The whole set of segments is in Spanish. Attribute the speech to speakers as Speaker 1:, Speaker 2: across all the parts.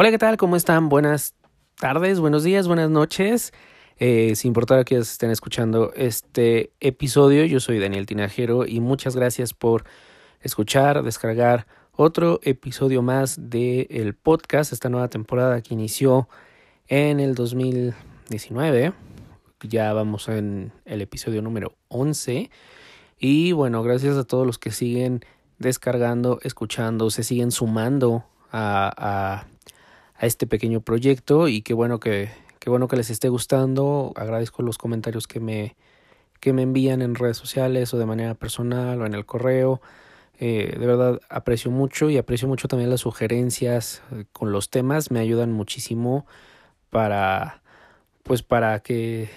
Speaker 1: Hola, ¿qué tal? ¿Cómo están? Buenas tardes, buenos días, buenas noches. Eh, sin importar que estén escuchando este episodio, yo soy Daniel Tinajero y muchas gracias por escuchar, descargar otro episodio más del el podcast, esta nueva temporada que inició en el 2019. Ya vamos en el episodio número 11. Y bueno, gracias a todos los que siguen descargando, escuchando, se siguen sumando a, a a este pequeño proyecto y qué bueno que, qué bueno que les esté gustando. Agradezco los comentarios que me, que me envían en redes sociales o de manera personal o en el correo. Eh, de verdad aprecio mucho y aprecio mucho también las sugerencias eh, con los temas. Me ayudan muchísimo para pues para que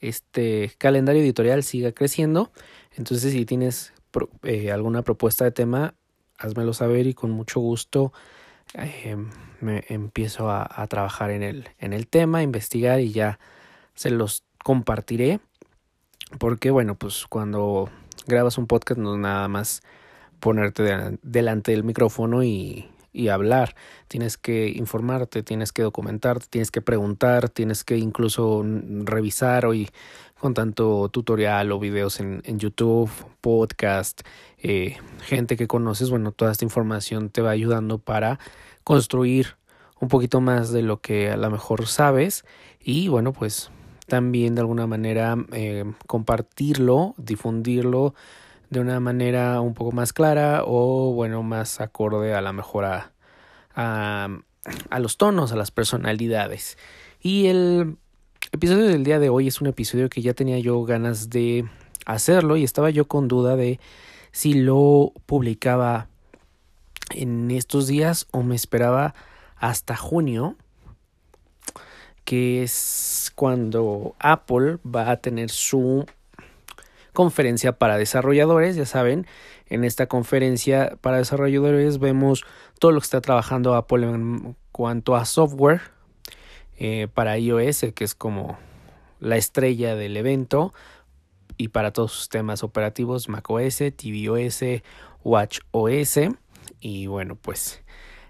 Speaker 1: este calendario editorial siga creciendo. Entonces si tienes eh, alguna propuesta de tema, házmelo saber y con mucho gusto eh, me empiezo a, trabajar en el, en el tema, investigar y ya se los compartiré. Porque bueno, pues cuando grabas un podcast no es nada más ponerte de, delante del micrófono y, y hablar. Tienes que informarte, tienes que documentarte, tienes que preguntar, tienes que incluso revisar hoy con tanto tutorial o videos en, en YouTube, podcast, eh, gente que conoces. Bueno, toda esta información te va ayudando para construir un poquito más de lo que a lo mejor sabes y bueno, pues también de alguna manera eh, compartirlo, difundirlo de una manera un poco más clara o bueno, más acorde a la mejor a, a, a los tonos, a las personalidades. Y el episodio del día de hoy es un episodio que ya tenía yo ganas de hacerlo y estaba yo con duda de si lo publicaba en estos días o me esperaba hasta junio, que es cuando Apple va a tener su conferencia para desarrolladores, ya saben, en esta conferencia para desarrolladores vemos todo lo que está trabajando Apple en cuanto a software eh, para iOS, que es como la estrella del evento, y para todos sus temas operativos, macOS, tvOS, watchOS, y bueno, pues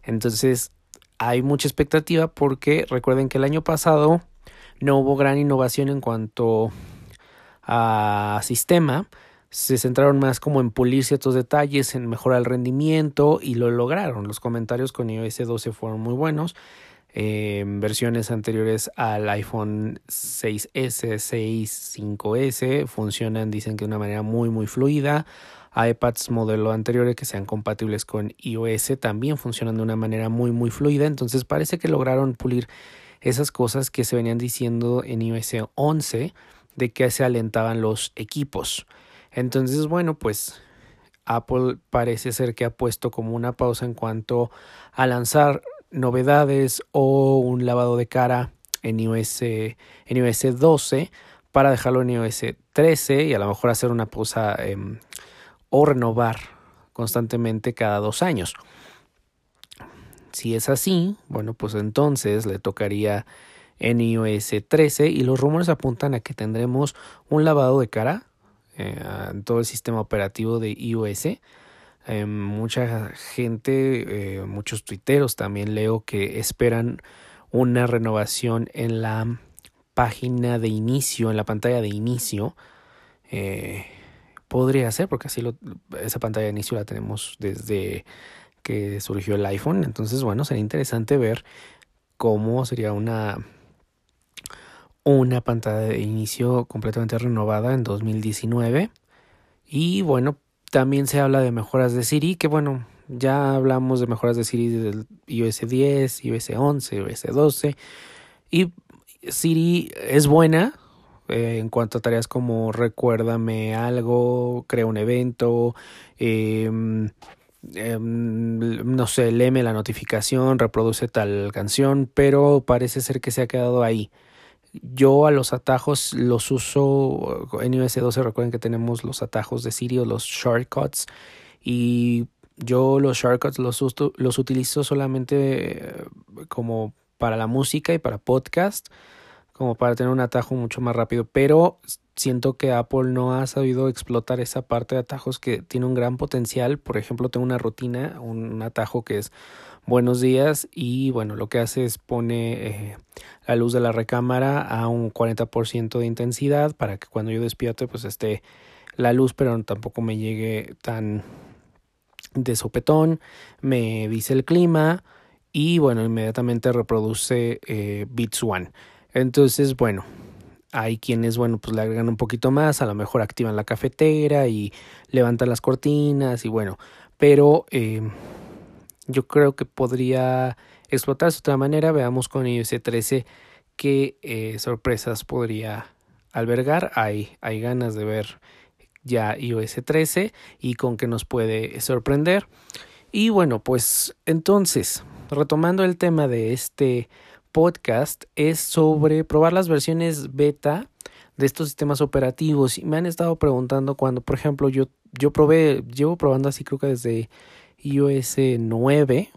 Speaker 1: entonces hay mucha expectativa porque recuerden que el año pasado no hubo gran innovación en cuanto a sistema, se centraron más como en pulir ciertos detalles, en mejorar el rendimiento y lo lograron. Los comentarios con iOS 12 fueron muy buenos. Versiones anteriores al iPhone 6S, 6, 5S funcionan, dicen que de una manera muy muy fluida iPads modelo anteriores que sean compatibles con iOS también funcionan de una manera muy muy fluida. Entonces parece que lograron pulir esas cosas que se venían diciendo en iOS 11 de que se alentaban los equipos. Entonces, bueno, pues Apple parece ser que ha puesto como una pausa en cuanto a lanzar novedades o un lavado de cara en iOS, en iOS 12 para dejarlo en iOS 13 y a lo mejor hacer una pausa eh, o renovar constantemente cada dos años. Si es así, bueno, pues entonces le tocaría en iOS 13 y los rumores apuntan a que tendremos un lavado de cara eh, en todo el sistema operativo de iOS. Eh, mucha gente, eh, muchos tuiteros también leo que esperan una renovación en la página de inicio, en la pantalla de inicio. Eh, Podría ser, porque así lo, esa pantalla de inicio la tenemos desde que surgió el iPhone. Entonces, bueno, sería interesante ver cómo sería una, una pantalla de inicio completamente renovada en 2019. Y bueno, también se habla de mejoras de Siri, que bueno, ya hablamos de mejoras de Siri del iOS 10, iOS 11, iOS 12. Y Siri es buena, eh, en cuanto a tareas como recuérdame algo, crea un evento, eh, eh, no sé, léeme la notificación, reproduce tal canción, pero parece ser que se ha quedado ahí. Yo a los atajos los uso en iOS 12, recuerden que tenemos los atajos de Siri los shortcuts y yo los shortcuts los, los utilizo solamente como para la música y para podcast como para tener un atajo mucho más rápido, pero siento que Apple no ha sabido explotar esa parte de atajos que tiene un gran potencial. Por ejemplo, tengo una rutina, un atajo que es buenos días y bueno, lo que hace es pone eh, la luz de la recámara a un 40% de intensidad para que cuando yo despierte pues esté la luz pero tampoco me llegue tan de sopetón, me dice el clima y bueno, inmediatamente reproduce eh, Beats One. Entonces, bueno, hay quienes, bueno, pues le agregan un poquito más, a lo mejor activan la cafetera y levantan las cortinas y bueno, pero eh, yo creo que podría explotarse de otra manera. Veamos con iOS 13 qué eh, sorpresas podría albergar. Hay, hay ganas de ver ya iOS 13 y con qué nos puede sorprender. Y bueno, pues entonces, retomando el tema de este podcast es sobre probar las versiones beta de estos sistemas operativos y me han estado preguntando cuando, por ejemplo, yo, yo probé, llevo probando así creo que desde iOS 9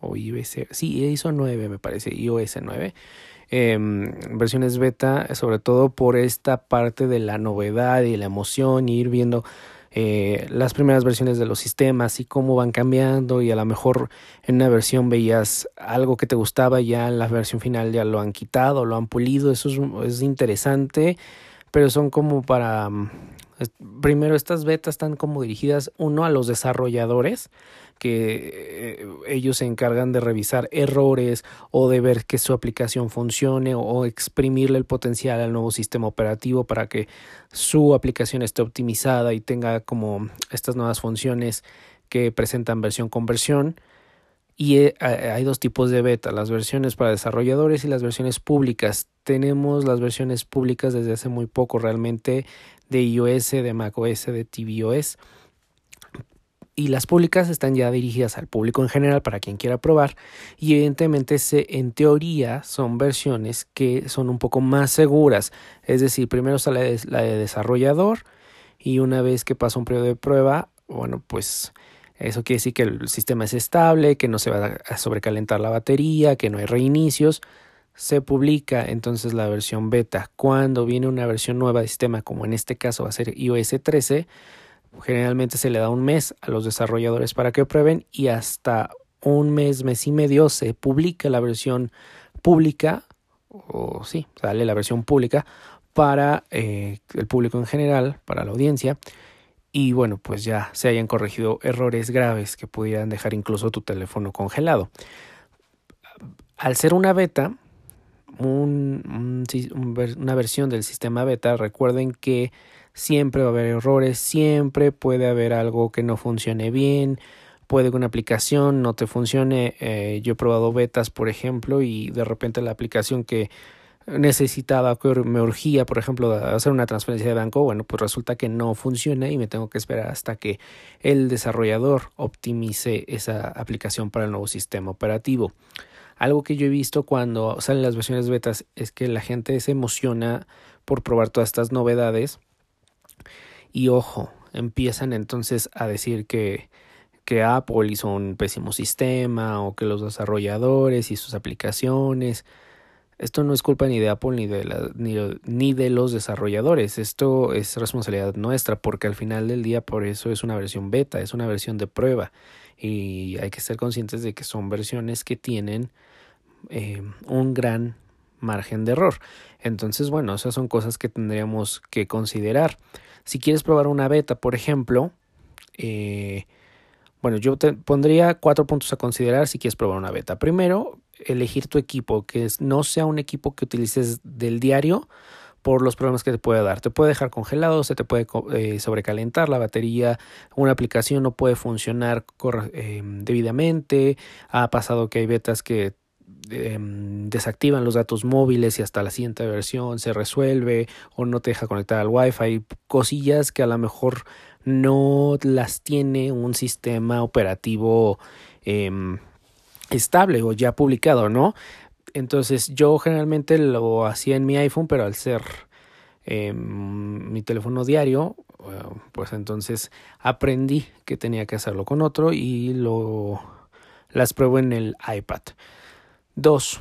Speaker 1: o iOS, sí, iOS 9 me parece, iOS 9. Em, versiones beta, sobre todo por esta parte de la novedad y la emoción, y ir viendo eh, las primeras versiones de los sistemas y cómo van cambiando y a lo mejor en una versión veías algo que te gustaba ya en la versión final ya lo han quitado, lo han pulido, eso es, es interesante, pero son como para... Primero, estas betas están como dirigidas uno a los desarrolladores, que eh, ellos se encargan de revisar errores o de ver que su aplicación funcione o exprimirle el potencial al nuevo sistema operativo para que su aplicación esté optimizada y tenga como estas nuevas funciones que presentan versión con versión. Y eh, hay dos tipos de beta, las versiones para desarrolladores y las versiones públicas. Tenemos las versiones públicas desde hace muy poco realmente de iOS, de macOS, de tvOS. Y las públicas están ya dirigidas al público en general para quien quiera probar. Y evidentemente se, en teoría son versiones que son un poco más seguras. Es decir primero sale la de desarrollador y una vez que pasa un periodo de prueba bueno pues eso quiere decir que el sistema es estable que no se va a sobrecalentar la batería que no hay reinicios se publica entonces la versión beta cuando viene una versión nueva de sistema como en este caso va a ser iOS 13 Generalmente se le da un mes a los desarrolladores para que prueben y hasta un mes, mes y medio se publica la versión pública, o sí, sale la versión pública para eh, el público en general, para la audiencia, y bueno, pues ya se hayan corregido errores graves que pudieran dejar incluso tu teléfono congelado. Al ser una beta, un, una versión del sistema beta, recuerden que siempre va a haber errores, siempre puede haber algo que no funcione bien, puede que una aplicación no te funcione. Eh, yo he probado betas, por ejemplo, y de repente la aplicación que necesitaba, que me urgía, por ejemplo, hacer una transferencia de banco, bueno, pues resulta que no funciona y me tengo que esperar hasta que el desarrollador optimice esa aplicación para el nuevo sistema operativo. Algo que yo he visto cuando salen las versiones betas es que la gente se emociona por probar todas estas novedades y ojo, empiezan entonces a decir que, que Apple hizo un pésimo sistema o que los desarrolladores y sus aplicaciones. Esto no es culpa ni de Apple ni de, la, ni, ni, de los desarrolladores. Esto es responsabilidad nuestra porque al final del día por eso es una versión beta, es una versión de prueba. Y hay que ser conscientes de que son versiones que tienen eh, un gran margen de error. Entonces, bueno, esas son cosas que tendríamos que considerar. Si quieres probar una beta, por ejemplo, eh, bueno, yo te pondría cuatro puntos a considerar si quieres probar una beta. Primero, elegir tu equipo, que no sea un equipo que utilices del diario por los problemas que te puede dar. Te puede dejar congelado, se te puede eh, sobrecalentar la batería, una aplicación no puede funcionar debidamente. Ha pasado que hay betas que Em, desactivan los datos móviles y hasta la siguiente versión se resuelve o no te deja conectar al wifi. Cosillas que a lo mejor no las tiene un sistema operativo em, estable o ya publicado no entonces yo generalmente lo hacía en mi iPhone pero al ser em, mi teléfono diario pues entonces aprendí que tenía que hacerlo con otro y lo las pruebo en el iPad Dos,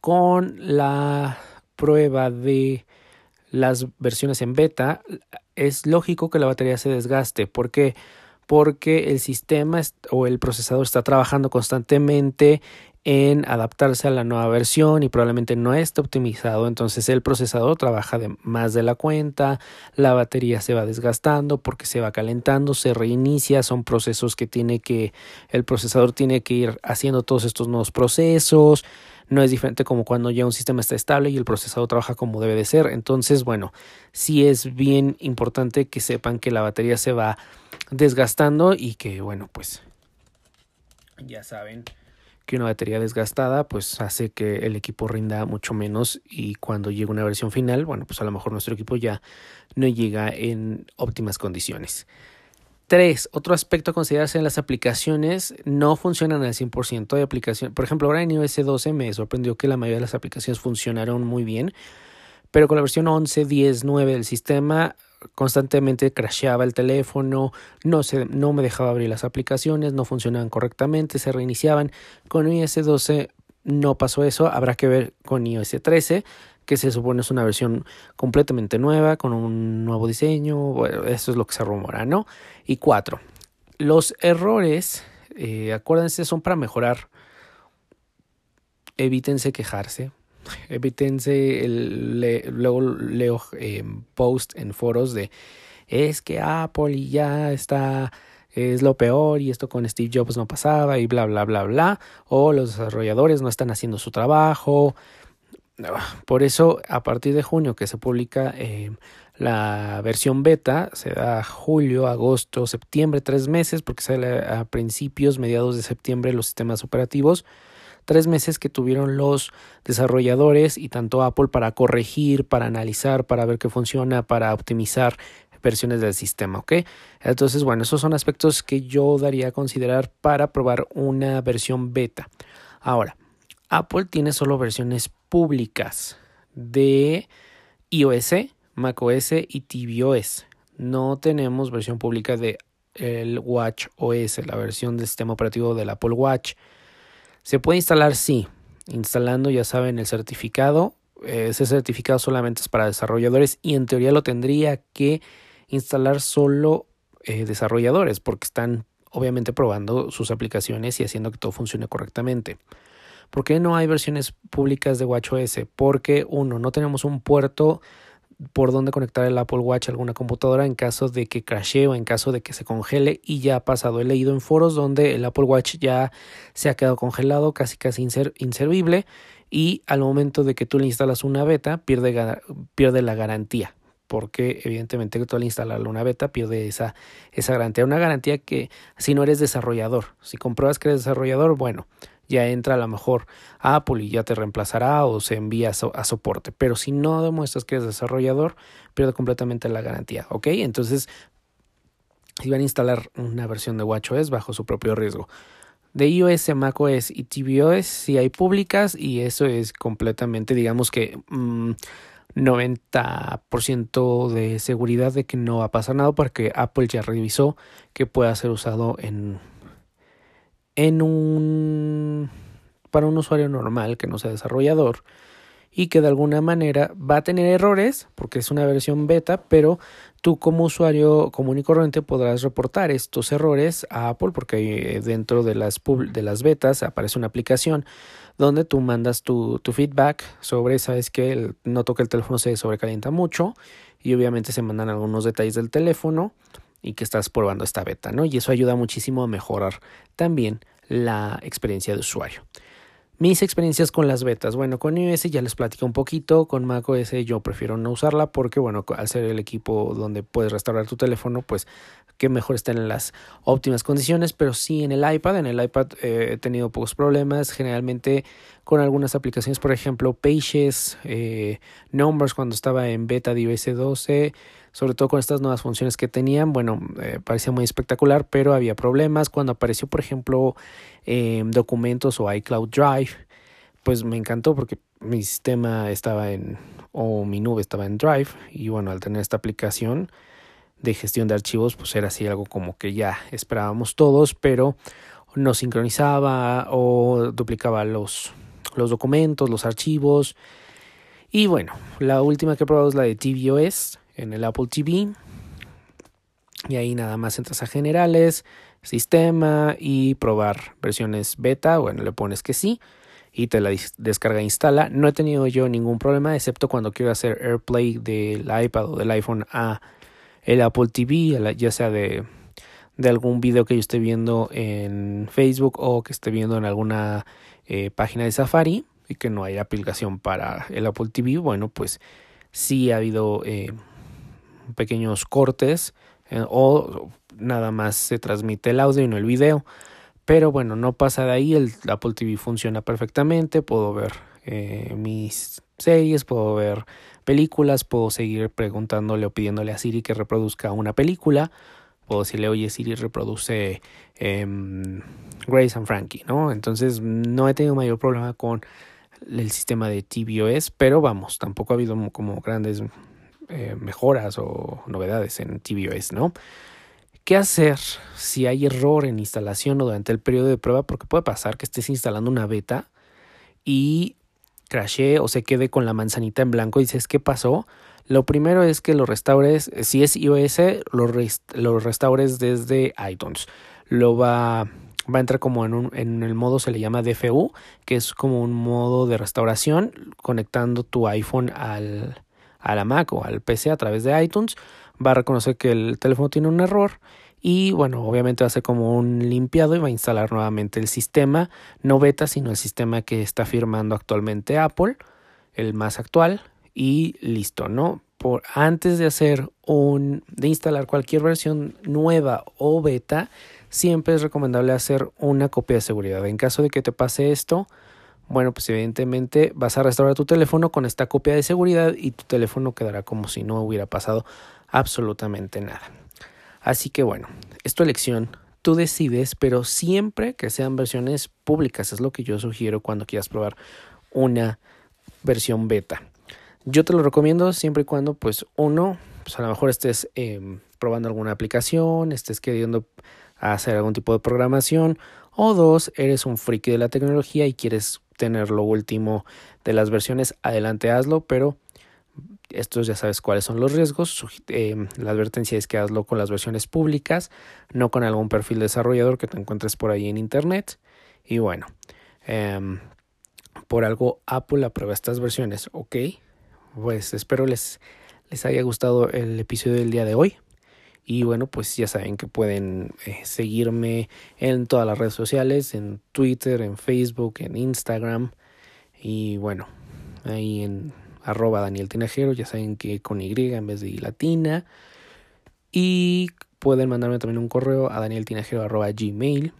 Speaker 1: con la prueba de las versiones en beta, es lógico que la batería se desgaste. ¿Por qué? porque el sistema o el procesador está trabajando constantemente en adaptarse a la nueva versión y probablemente no esté optimizado, entonces el procesador trabaja de más de la cuenta, la batería se va desgastando porque se va calentando, se reinicia, son procesos que tiene que el procesador tiene que ir haciendo todos estos nuevos procesos, no es diferente como cuando ya un sistema está estable y el procesador trabaja como debe de ser, entonces bueno, sí es bien importante que sepan que la batería se va desgastando y que bueno, pues ya saben que una batería desgastada pues hace que el equipo rinda mucho menos y cuando llega una versión final, bueno, pues a lo mejor nuestro equipo ya no llega en óptimas condiciones. Tres, otro aspecto a considerarse en las aplicaciones no funcionan al 100% de aplicación. Por ejemplo, ahora en iOS 12 me sorprendió que la mayoría de las aplicaciones funcionaron muy bien, pero con la versión 11, 10, 9 del sistema constantemente crasheaba el teléfono, no, se, no me dejaba abrir las aplicaciones, no funcionaban correctamente, se reiniciaban. Con iOS 12 no pasó eso, habrá que ver con iOS 13 que se supone es una versión completamente nueva, con un nuevo diseño, bueno, eso es lo que se rumora, ¿no? Y cuatro, los errores, eh, acuérdense, son para mejorar, evítense quejarse, evítense el, luego leo eh, post en foros de es que Apple ya está es lo peor y esto con Steve Jobs no pasaba y bla bla bla bla o los desarrolladores no están haciendo su trabajo. Por eso a partir de junio que se publica eh, la versión beta se da julio agosto septiembre tres meses porque sale a principios mediados de septiembre los sistemas operativos tres meses que tuvieron los desarrolladores y tanto Apple para corregir, para analizar, para ver qué funciona, para optimizar versiones del sistema, ¿ok? Entonces, bueno, esos son aspectos que yo daría a considerar para probar una versión beta. Ahora, Apple tiene solo versiones públicas de iOS, macOS y tvOS. No tenemos versión pública de el Watch OS, la versión del sistema operativo del Apple Watch. Se puede instalar, sí. Instalando, ya saben, el certificado. Ese certificado solamente es para desarrolladores y en teoría lo tendría que instalar solo eh, desarrolladores porque están obviamente probando sus aplicaciones y haciendo que todo funcione correctamente. ¿Por qué no hay versiones públicas de WatchOS? Porque uno, no tenemos un puerto por dónde conectar el Apple Watch a alguna computadora en caso de que crashee o en caso de que se congele y ya ha pasado. He leído en foros donde el Apple Watch ya se ha quedado congelado, casi casi inservible y al momento de que tú le instalas una beta pierde, pierde la garantía porque evidentemente tú al instalarle una beta pierde esa, esa garantía. Una garantía que si no eres desarrollador, si compruebas que eres desarrollador, bueno, ya entra a lo mejor Apple y ya te reemplazará o se envía a, soporte. Pero si no demuestras que eres desarrollador, pierde completamente la garantía. ¿Ok? Entonces, si van a instalar una versión de WatchOS bajo su propio riesgo. De iOS, macOS y tvOS si hay públicas y eso es completamente, digamos que 90% mm, de seguridad de que no va a pasar nada porque Apple ya revisó que pueda ser usado en en un para un usuario normal que no sea desarrollador y que de alguna manera va a tener errores porque es una versión beta, pero tú como usuario común y corriente podrás reportar estos errores a Apple porque dentro de las, de las betas aparece una aplicación donde tú mandas tu, tu feedback sobre, sabes que noto que el teléfono se sobrecalienta mucho y obviamente se mandan algunos detalles del teléfono y que estás probando esta beta, ¿no? Y eso ayuda muchísimo a mejorar también la experiencia de usuario. Mis experiencias con las betas. Bueno, con iOS ya les platico un poquito. Con macOS yo prefiero no usarla porque, bueno, al ser el equipo donde puedes restaurar tu teléfono, pues que mejor estén en las óptimas condiciones. Pero sí en el iPad. En el iPad eh, he tenido pocos problemas. Generalmente con algunas aplicaciones, por ejemplo, Pages, eh, Numbers cuando estaba en beta de iOS 12 sobre todo con estas nuevas funciones que tenían, bueno, eh, parecía muy espectacular, pero había problemas. Cuando apareció, por ejemplo, eh, documentos o iCloud Drive, pues me encantó porque mi sistema estaba en, o mi nube estaba en Drive, y bueno, al tener esta aplicación de gestión de archivos, pues era así algo como que ya esperábamos todos, pero no sincronizaba o duplicaba los, los documentos, los archivos. Y bueno, la última que he probado es la de tvOS en el Apple TV. Y ahí nada más entras a generales, sistema y probar versiones beta. Bueno, le pones que sí y te la descarga e instala. No he tenido yo ningún problema, excepto cuando quiero hacer AirPlay del iPad o del iPhone a el Apple TV, ya sea de, de algún video que yo esté viendo en Facebook o que esté viendo en alguna eh, página de Safari y que no haya aplicación para el Apple TV. Bueno, pues sí ha habido eh, pequeños cortes eh, o nada más se transmite el audio y no el video. Pero bueno, no pasa de ahí, el Apple TV funciona perfectamente, puedo ver eh, mis series, puedo ver películas, puedo seguir preguntándole o pidiéndole a Siri que reproduzca una película, puedo decirle, oye Siri reproduce eh, Grace and Frankie, ¿no? Entonces no he tenido mayor problema con el sistema de tvOS, pero vamos, tampoco ha habido como grandes eh, mejoras o novedades en tvOS, ¿no? ¿Qué hacer si hay error en instalación o durante el periodo de prueba? Porque puede pasar que estés instalando una beta y crashee o se quede con la manzanita en blanco y dices, ¿qué pasó? Lo primero es que lo restaures, si es iOS, lo, restaures desde iTunes. Lo va, va a entrar como en, un, en el modo, se le llama DFU, que es como un modo de restauración conectando tu iPhone al, a la Mac o al PC a través de iTunes va a reconocer que el teléfono tiene un error y bueno, obviamente va a como un limpiado y va a instalar nuevamente el sistema, no beta, sino el sistema que está firmando actualmente Apple, el más actual y listo, ¿no? Por antes de hacer un de instalar cualquier versión nueva o beta, siempre es recomendable hacer una copia de seguridad. En caso de que te pase esto, bueno, pues evidentemente vas a restaurar tu teléfono con esta copia de seguridad y tu teléfono quedará como si no hubiera pasado absolutamente nada. Así que bueno, es tu elección, tú decides, pero siempre que sean versiones públicas, es lo que yo sugiero cuando quieras probar una versión beta. Yo te lo recomiendo siempre y cuando, pues, uno, pues a lo mejor estés em, probando alguna aplicación, estés queriendo hacer algún tipo de programación, o dos, eres un friki de la tecnología y quieres tener lo último de las versiones, adelante hazlo, pero estos ya sabes cuáles son los riesgos. Eh, la advertencia es que hazlo con las versiones públicas, no con algún perfil desarrollador que te encuentres por ahí en internet. Y bueno, em, por algo Apple aprueba estas versiones, ¿ok? Pues espero les, les haya gustado el episodio del día de hoy. Y bueno, pues ya saben que pueden eh, seguirme en todas las redes sociales, en Twitter, en Facebook, en Instagram. Y bueno, ahí en arroba Daniel Tinajero, ya saben que con Y en vez de latina. Y pueden mandarme también un correo a danieltinajero arroba gmail.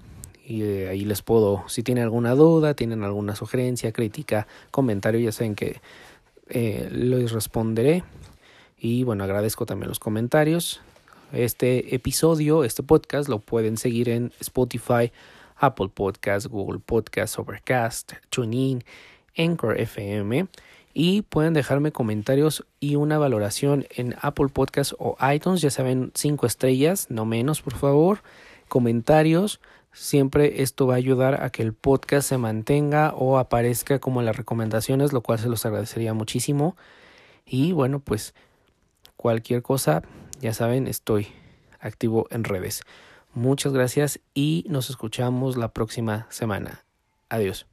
Speaker 1: Y eh, ahí les puedo, si tienen alguna duda, tienen alguna sugerencia, crítica, comentario, ya saben que eh, les responderé. Y bueno, agradezco también los comentarios. Este episodio, este podcast, lo pueden seguir en Spotify, Apple Podcast, Google Podcast, Overcast, TuneIn, Anchor FM y pueden dejarme comentarios y una valoración en Apple Podcast o iTunes, ya saben, cinco estrellas, no menos, por favor, comentarios. Siempre esto va a ayudar a que el podcast se mantenga o aparezca como las recomendaciones, lo cual se los agradecería muchísimo. Y bueno, pues cualquier cosa, ya saben, estoy activo en redes. Muchas gracias y nos escuchamos la próxima semana. Adiós.